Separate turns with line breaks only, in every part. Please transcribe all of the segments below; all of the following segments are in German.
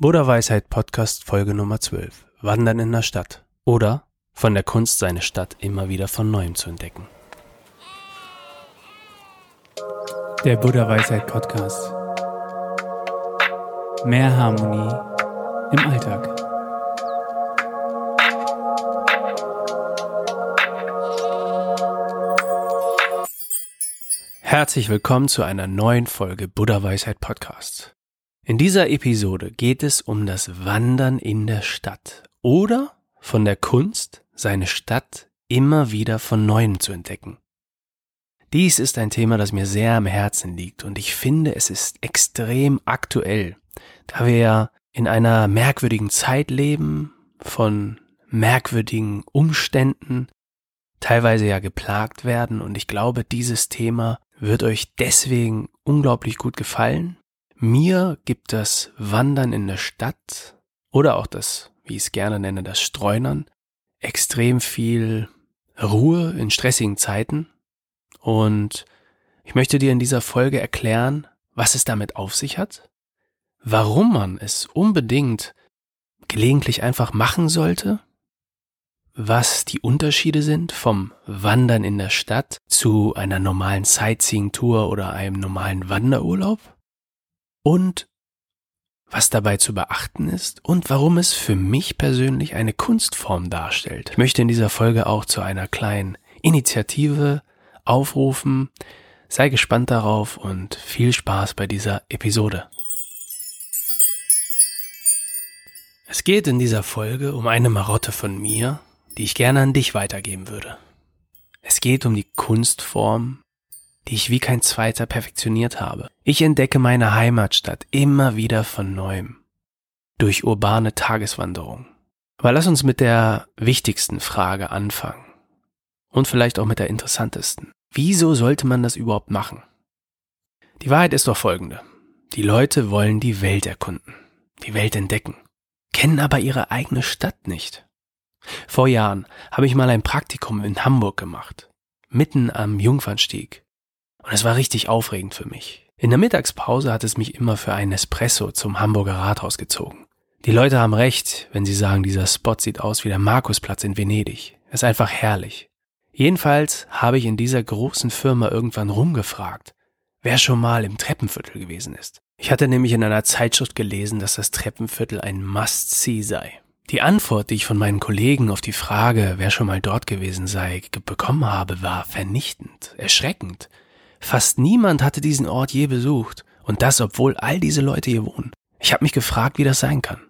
Buddha Weisheit Podcast Folge Nummer 12. Wandern in der Stadt. Oder von der Kunst, seine Stadt immer wieder von neuem zu entdecken.
Der Buddha Weisheit Podcast. Mehr Harmonie im Alltag.
Herzlich willkommen zu einer neuen Folge Buddha Weisheit Podcast. In dieser Episode geht es um das Wandern in der Stadt oder von der Kunst, seine Stadt immer wieder von neuem zu entdecken. Dies ist ein Thema, das mir sehr am Herzen liegt und ich finde, es ist extrem aktuell, da wir ja in einer merkwürdigen Zeit leben, von merkwürdigen Umständen, teilweise ja geplagt werden und ich glaube, dieses Thema wird euch deswegen unglaublich gut gefallen, mir gibt das Wandern in der Stadt oder auch das, wie ich es gerne nenne, das Streunern, extrem viel Ruhe in stressigen Zeiten. Und ich möchte dir in dieser Folge erklären, was es damit auf sich hat, warum man es unbedingt gelegentlich einfach machen sollte, was die Unterschiede sind vom Wandern in der Stadt zu einer normalen Sightseeing-Tour oder einem normalen Wanderurlaub und was dabei zu beachten ist und warum es für mich persönlich eine Kunstform darstellt. Ich möchte in dieser Folge auch zu einer kleinen Initiative aufrufen. Sei gespannt darauf und viel Spaß bei dieser Episode. Es geht in dieser Folge um eine Marotte von mir, die ich gerne an dich weitergeben würde. Es geht um die Kunstform die ich wie kein zweiter perfektioniert habe. Ich entdecke meine Heimatstadt immer wieder von neuem. Durch urbane Tageswanderung. Aber lass uns mit der wichtigsten Frage anfangen. Und vielleicht auch mit der interessantesten. Wieso sollte man das überhaupt machen? Die Wahrheit ist doch folgende. Die Leute wollen die Welt erkunden, die Welt entdecken, kennen aber ihre eigene Stadt nicht. Vor Jahren habe ich mal ein Praktikum in Hamburg gemacht, mitten am Jungfernstieg. Und es war richtig aufregend für mich. In der Mittagspause hat es mich immer für einen Espresso zum Hamburger Rathaus gezogen. Die Leute haben recht, wenn sie sagen, dieser Spot sieht aus wie der Markusplatz in Venedig. ist einfach herrlich. Jedenfalls habe ich in dieser großen Firma irgendwann rumgefragt, wer schon mal im Treppenviertel gewesen ist. Ich hatte nämlich in einer Zeitschrift gelesen, dass das Treppenviertel ein Must-See sei. Die Antwort, die ich von meinen Kollegen auf die Frage, wer schon mal dort gewesen sei, bekommen habe, war vernichtend, erschreckend. Fast niemand hatte diesen Ort je besucht, und das obwohl all diese Leute hier wohnen. Ich habe mich gefragt, wie das sein kann.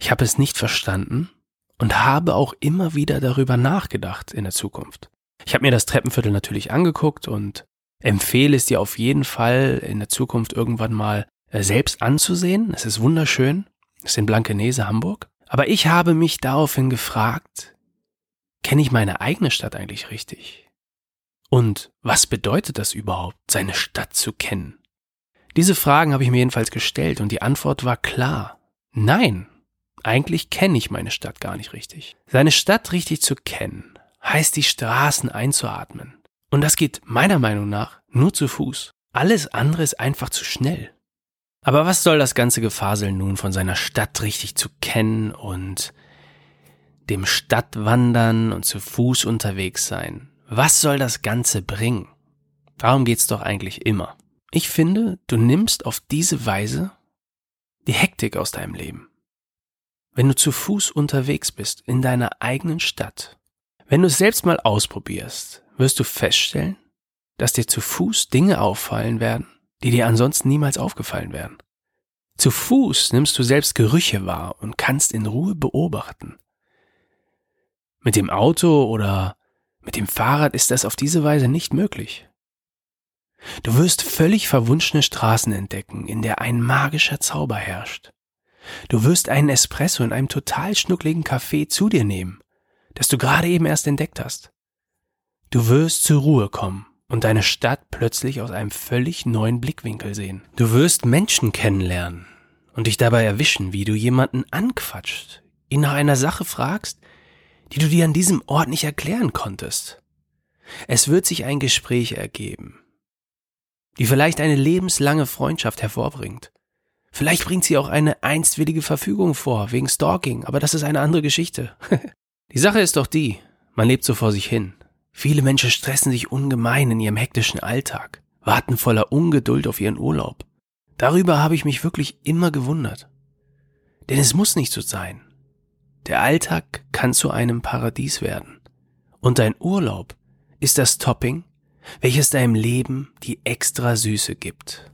Ich habe es nicht verstanden und habe auch immer wieder darüber nachgedacht in der Zukunft. Ich habe mir das Treppenviertel natürlich angeguckt und empfehle es dir auf jeden Fall in der Zukunft irgendwann mal äh, selbst anzusehen. Es ist wunderschön. Es ist in Blankenese, Hamburg. Aber ich habe mich daraufhin gefragt, kenne ich meine eigene Stadt eigentlich richtig? Und was bedeutet das überhaupt, seine Stadt zu kennen? Diese Fragen habe ich mir jedenfalls gestellt und die Antwort war klar. Nein, eigentlich kenne ich meine Stadt gar nicht richtig. Seine Stadt richtig zu kennen, heißt die Straßen einzuatmen. Und das geht meiner Meinung nach nur zu Fuß. Alles andere ist einfach zu schnell. Aber was soll das ganze Gefasel nun von seiner Stadt richtig zu kennen und dem Stadtwandern und zu Fuß unterwegs sein? Was soll das Ganze bringen? Darum geht's doch eigentlich immer. Ich finde, du nimmst auf diese Weise die Hektik aus deinem Leben. Wenn du zu Fuß unterwegs bist in deiner eigenen Stadt, wenn du es selbst mal ausprobierst, wirst du feststellen, dass dir zu Fuß Dinge auffallen werden, die dir ansonsten niemals aufgefallen wären. Zu Fuß nimmst du selbst Gerüche wahr und kannst in Ruhe beobachten. Mit dem Auto oder mit dem Fahrrad ist das auf diese Weise nicht möglich. Du wirst völlig verwunschene Straßen entdecken, in der ein magischer Zauber herrscht. Du wirst einen Espresso in einem total schnuckligen Café zu dir nehmen, das du gerade eben erst entdeckt hast. Du wirst zur Ruhe kommen und deine Stadt plötzlich aus einem völlig neuen Blickwinkel sehen. Du wirst Menschen kennenlernen und dich dabei erwischen, wie du jemanden anquatscht, ihn nach einer Sache fragst, die du dir an diesem Ort nicht erklären konntest. Es wird sich ein Gespräch ergeben, die vielleicht eine lebenslange Freundschaft hervorbringt. Vielleicht bringt sie auch eine einstwillige Verfügung vor, wegen Stalking, aber das ist eine andere Geschichte. die Sache ist doch die, man lebt so vor sich hin. Viele Menschen stressen sich ungemein in ihrem hektischen Alltag, warten voller Ungeduld auf ihren Urlaub. Darüber habe ich mich wirklich immer gewundert. Denn es muss nicht so sein. Der Alltag kann zu einem Paradies werden. Und dein Urlaub ist das Topping, welches deinem Leben die extra Süße gibt.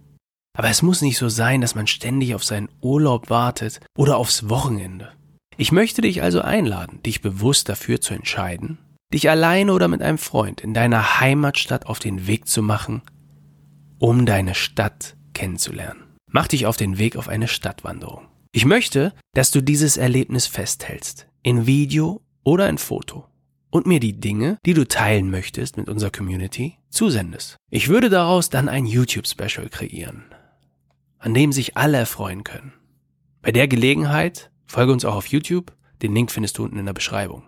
Aber es muss nicht so sein, dass man ständig auf seinen Urlaub wartet oder aufs Wochenende. Ich möchte dich also einladen, dich bewusst dafür zu entscheiden, dich alleine oder mit einem Freund in deiner Heimatstadt auf den Weg zu machen, um deine Stadt kennenzulernen. Mach dich auf den Weg auf eine Stadtwanderung. Ich möchte, dass du dieses Erlebnis festhältst, in Video oder in Foto und mir die Dinge, die du teilen möchtest mit unserer Community, zusendest. Ich würde daraus dann ein YouTube-Special kreieren, an dem sich alle erfreuen können. Bei der Gelegenheit folge uns auch auf YouTube, den Link findest du unten in der Beschreibung.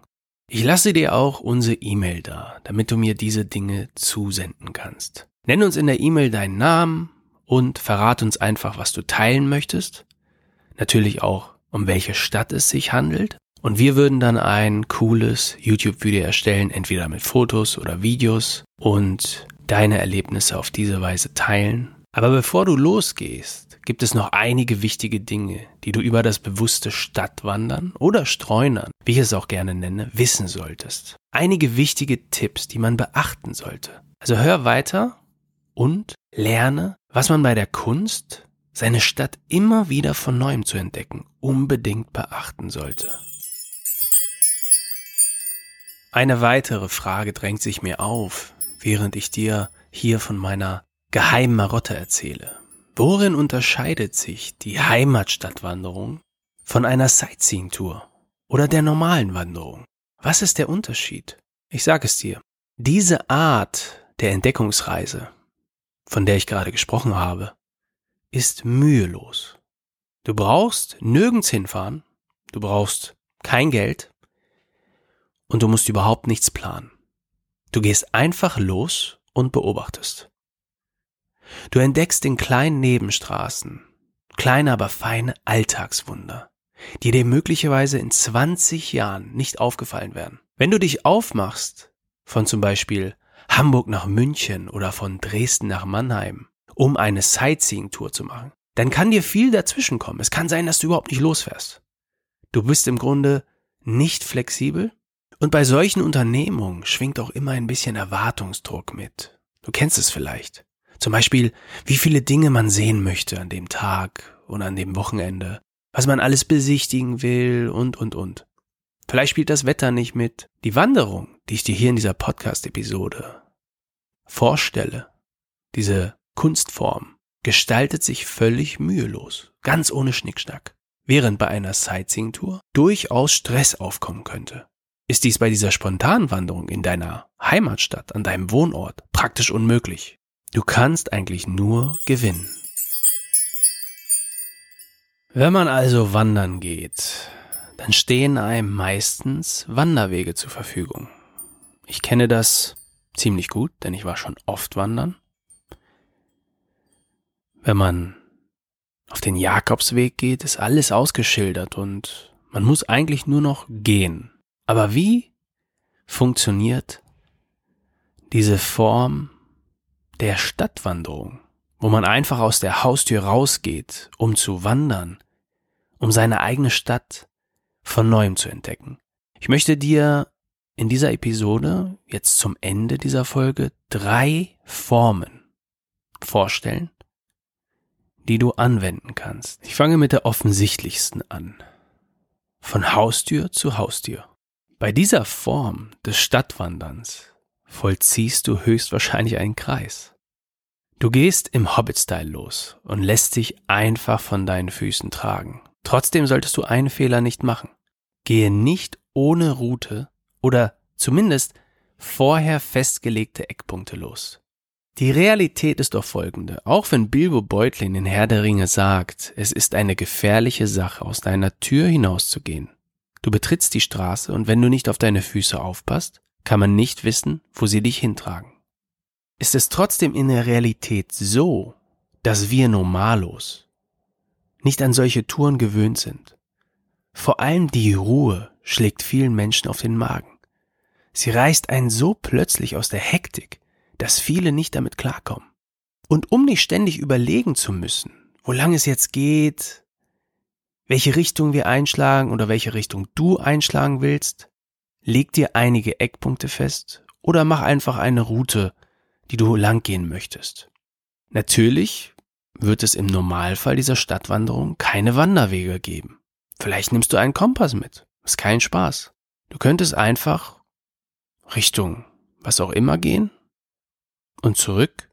Ich lasse dir auch unsere E-Mail da, damit du mir diese Dinge zusenden kannst. Nenn uns in der E-Mail deinen Namen und verrat uns einfach, was du teilen möchtest. Natürlich auch, um welche Stadt es sich handelt und wir würden dann ein cooles YouTube-Video erstellen, entweder mit Fotos oder Videos und deine Erlebnisse auf diese Weise teilen. Aber bevor du losgehst, gibt es noch einige wichtige Dinge, die du über das bewusste Stadtwandern oder Streunern, wie ich es auch gerne nenne, wissen solltest. Einige wichtige Tipps, die man beachten sollte. Also hör weiter und lerne, was man bei der Kunst, seine Stadt immer wieder von neuem zu entdecken, unbedingt beachten sollte. Eine weitere Frage drängt sich mir auf, während ich dir hier von meiner geheimen Marotte erzähle. Worin unterscheidet sich die Heimatstadtwanderung von einer Sightseeing-Tour oder der normalen Wanderung? Was ist der Unterschied? Ich sage es dir. Diese Art der Entdeckungsreise, von der ich gerade gesprochen habe, ist mühelos. Du brauchst nirgends hinfahren, du brauchst kein Geld, und du musst überhaupt nichts planen. Du gehst einfach los und beobachtest. Du entdeckst in kleinen Nebenstraßen kleine, aber feine Alltagswunder, die dir möglicherweise in 20 Jahren nicht aufgefallen werden. Wenn du dich aufmachst, von zum Beispiel Hamburg nach München oder von Dresden nach Mannheim, um eine Sightseeing-Tour zu machen, dann kann dir viel dazwischen kommen. Es kann sein, dass du überhaupt nicht losfährst. Du bist im Grunde nicht flexibel und bei solchen Unternehmungen schwingt auch immer ein bisschen Erwartungsdruck mit. Du kennst es vielleicht. Zum Beispiel, wie viele Dinge man sehen möchte an dem Tag und an dem Wochenende, was man alles besichtigen will und, und, und. Vielleicht spielt das Wetter nicht mit. Die Wanderung, die ich dir hier in dieser Podcast-Episode vorstelle, diese Kunstform, gestaltet sich völlig mühelos, ganz ohne Schnickschnack, während bei einer Sightseeing-Tour durchaus Stress aufkommen könnte ist dies bei dieser spontanen Wanderung in deiner Heimatstadt, an deinem Wohnort, praktisch unmöglich. Du kannst eigentlich nur gewinnen. Wenn man also wandern geht, dann stehen einem meistens Wanderwege zur Verfügung. Ich kenne das ziemlich gut, denn ich war schon oft wandern. Wenn man auf den Jakobsweg geht, ist alles ausgeschildert und man muss eigentlich nur noch gehen. Aber wie funktioniert diese Form der Stadtwanderung, wo man einfach aus der Haustür rausgeht, um zu wandern, um seine eigene Stadt von neuem zu entdecken? Ich möchte dir in dieser Episode, jetzt zum Ende dieser Folge, drei Formen vorstellen, die du anwenden kannst. Ich fange mit der offensichtlichsten an. Von Haustür zu Haustür. Bei dieser Form des Stadtwanderns vollziehst du höchstwahrscheinlich einen Kreis. Du gehst im Hobbit-Style los und lässt dich einfach von deinen Füßen tragen. Trotzdem solltest du einen Fehler nicht machen. Gehe nicht ohne Route oder zumindest vorher festgelegte Eckpunkte los. Die Realität ist doch folgende. Auch wenn Bilbo Beutlin in Herr der Ringe sagt, es ist eine gefährliche Sache, aus deiner Tür hinauszugehen, Du betrittst die Straße und wenn du nicht auf deine Füße aufpasst, kann man nicht wissen, wo sie dich hintragen. Ist es trotzdem in der Realität so, dass wir Normalos nicht an solche Touren gewöhnt sind. Vor allem die Ruhe schlägt vielen Menschen auf den Magen. Sie reißt einen so plötzlich aus der Hektik, dass viele nicht damit klarkommen. Und um nicht ständig überlegen zu müssen, wo lang es jetzt geht, welche Richtung wir einschlagen oder welche Richtung du einschlagen willst, leg dir einige Eckpunkte fest oder mach einfach eine Route, die du lang gehen möchtest. Natürlich wird es im Normalfall dieser Stadtwanderung keine Wanderwege geben. Vielleicht nimmst du einen Kompass mit. Ist kein Spaß. Du könntest einfach Richtung was auch immer gehen und zurück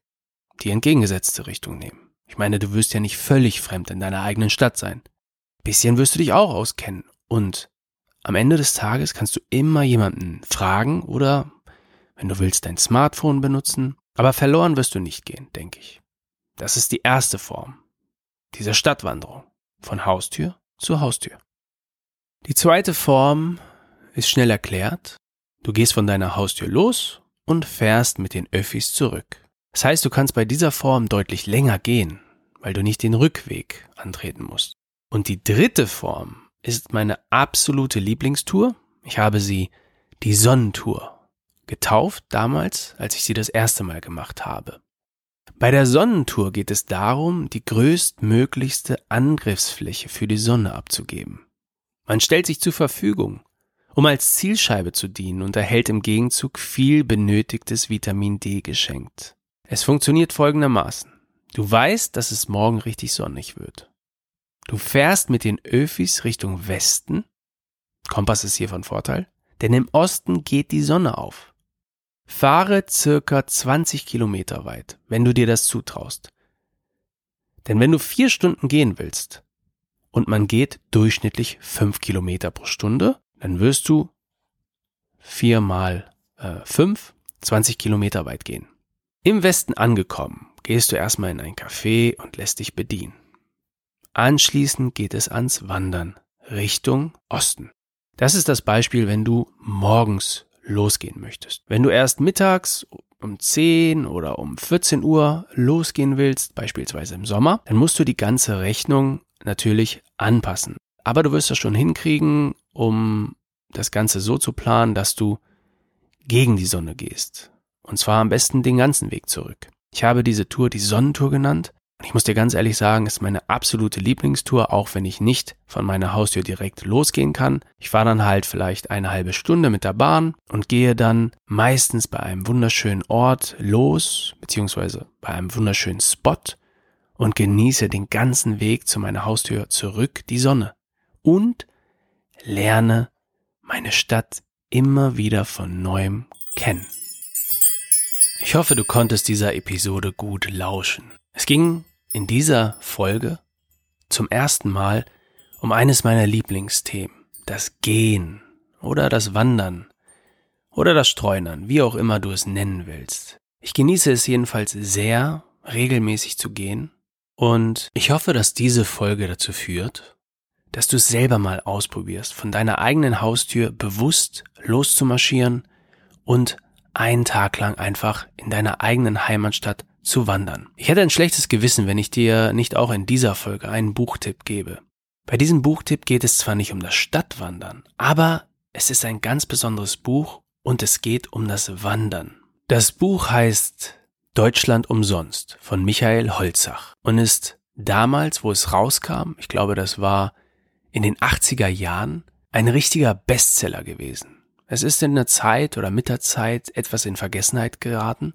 die entgegengesetzte Richtung nehmen. Ich meine, du wirst ja nicht völlig fremd in deiner eigenen Stadt sein. Bisschen wirst du dich auch auskennen und am Ende des Tages kannst du immer jemanden fragen oder, wenn du willst, dein Smartphone benutzen. Aber verloren wirst du nicht gehen, denke ich. Das ist die erste Form dieser Stadtwanderung von Haustür zu Haustür. Die zweite Form ist schnell erklärt. Du gehst von deiner Haustür los und fährst mit den Öffis zurück. Das heißt, du kannst bei dieser Form deutlich länger gehen, weil du nicht den Rückweg antreten musst. Und die dritte Form ist meine absolute Lieblingstour. Ich habe sie die Sonnentour getauft damals, als ich sie das erste Mal gemacht habe. Bei der Sonnentour geht es darum, die größtmöglichste Angriffsfläche für die Sonne abzugeben. Man stellt sich zur Verfügung, um als Zielscheibe zu dienen und erhält im Gegenzug viel benötigtes Vitamin D geschenkt. Es funktioniert folgendermaßen. Du weißt, dass es morgen richtig sonnig wird. Du fährst mit den Öfis Richtung Westen. Kompass ist hier von Vorteil, denn im Osten geht die Sonne auf. Fahre circa 20 Kilometer weit, wenn du dir das zutraust. Denn wenn du vier Stunden gehen willst und man geht durchschnittlich fünf Kilometer pro Stunde, dann wirst du vier mal äh, fünf, 20 Kilometer weit gehen. Im Westen angekommen, gehst du erstmal in ein Café und lässt dich bedienen. Anschließend geht es ans Wandern Richtung Osten. Das ist das Beispiel, wenn du morgens losgehen möchtest. Wenn du erst mittags um 10 oder um 14 Uhr losgehen willst, beispielsweise im Sommer, dann musst du die ganze Rechnung natürlich anpassen. Aber du wirst das schon hinkriegen, um das Ganze so zu planen, dass du gegen die Sonne gehst. Und zwar am besten den ganzen Weg zurück. Ich habe diese Tour die Sonnentour genannt, und ich muss dir ganz ehrlich sagen, ist meine absolute Lieblingstour, auch wenn ich nicht von meiner Haustür direkt losgehen kann. Ich fahre dann halt vielleicht eine halbe Stunde mit der Bahn und gehe dann meistens bei einem wunderschönen Ort los, beziehungsweise bei einem wunderschönen Spot und genieße den ganzen Weg zu meiner Haustür zurück die Sonne und lerne meine Stadt immer wieder von neuem kennen. Ich hoffe, du konntest dieser Episode gut lauschen. Es ging in dieser Folge zum ersten Mal um eines meiner Lieblingsthemen, das Gehen oder das Wandern oder das Streunern, wie auch immer du es nennen willst. Ich genieße es jedenfalls sehr, regelmäßig zu gehen und ich hoffe, dass diese Folge dazu führt, dass du es selber mal ausprobierst, von deiner eigenen Haustür bewusst loszumarschieren und einen Tag lang einfach in deiner eigenen Heimatstadt zu wandern. Ich hätte ein schlechtes Gewissen, wenn ich dir nicht auch in dieser Folge einen Buchtipp gebe. Bei diesem Buchtipp geht es zwar nicht um das Stadtwandern, aber es ist ein ganz besonderes Buch und es geht um das Wandern. Das Buch heißt Deutschland umsonst von Michael Holzach und ist damals, wo es rauskam, ich glaube, das war in den 80er Jahren, ein richtiger Bestseller gewesen. Es ist in der Zeit oder mit der Zeit etwas in Vergessenheit geraten,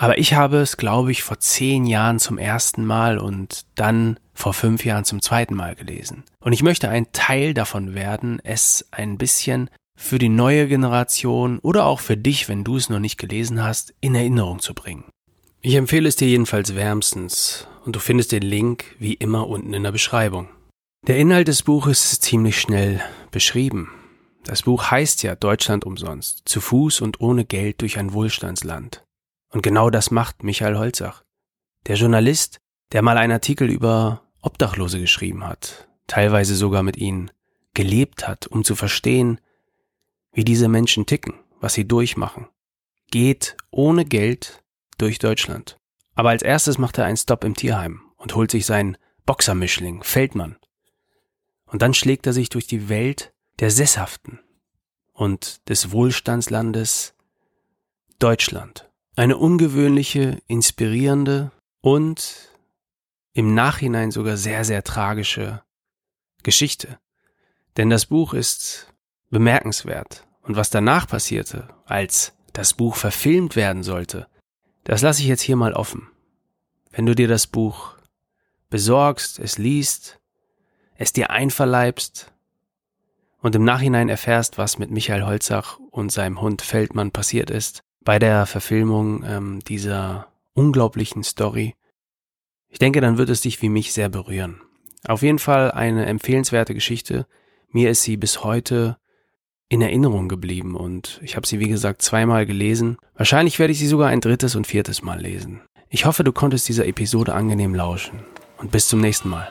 aber ich habe es, glaube ich, vor zehn Jahren zum ersten Mal und dann vor fünf Jahren zum zweiten Mal gelesen. Und ich möchte ein Teil davon werden, es ein bisschen für die neue Generation oder auch für dich, wenn du es noch nicht gelesen hast, in Erinnerung zu bringen. Ich empfehle es dir jedenfalls wärmstens und du findest den Link wie immer unten in der Beschreibung. Der Inhalt des Buches ist ziemlich schnell beschrieben. Das Buch heißt ja Deutschland umsonst, zu Fuß und ohne Geld durch ein Wohlstandsland. Und genau das macht Michael Holzach. Der Journalist, der mal einen Artikel über Obdachlose geschrieben hat, teilweise sogar mit ihnen gelebt hat, um zu verstehen, wie diese Menschen ticken, was sie durchmachen, geht ohne Geld durch Deutschland. Aber als erstes macht er einen Stopp im Tierheim und holt sich sein Boxermischling, Feldmann. Und dann schlägt er sich durch die Welt der Sesshaften und des Wohlstandslandes Deutschland. Eine ungewöhnliche, inspirierende und im Nachhinein sogar sehr, sehr tragische Geschichte. Denn das Buch ist bemerkenswert. Und was danach passierte, als das Buch verfilmt werden sollte, das lasse ich jetzt hier mal offen. Wenn du dir das Buch besorgst, es liest, es dir einverleibst und im Nachhinein erfährst, was mit Michael Holzach und seinem Hund Feldmann passiert ist, bei der Verfilmung ähm, dieser unglaublichen Story, ich denke, dann wird es dich wie mich sehr berühren. Auf jeden Fall eine empfehlenswerte Geschichte. Mir ist sie bis heute in Erinnerung geblieben und ich habe sie wie gesagt zweimal gelesen. Wahrscheinlich werde ich sie sogar ein drittes und viertes Mal lesen. Ich hoffe, du konntest dieser Episode angenehm lauschen und bis zum nächsten Mal.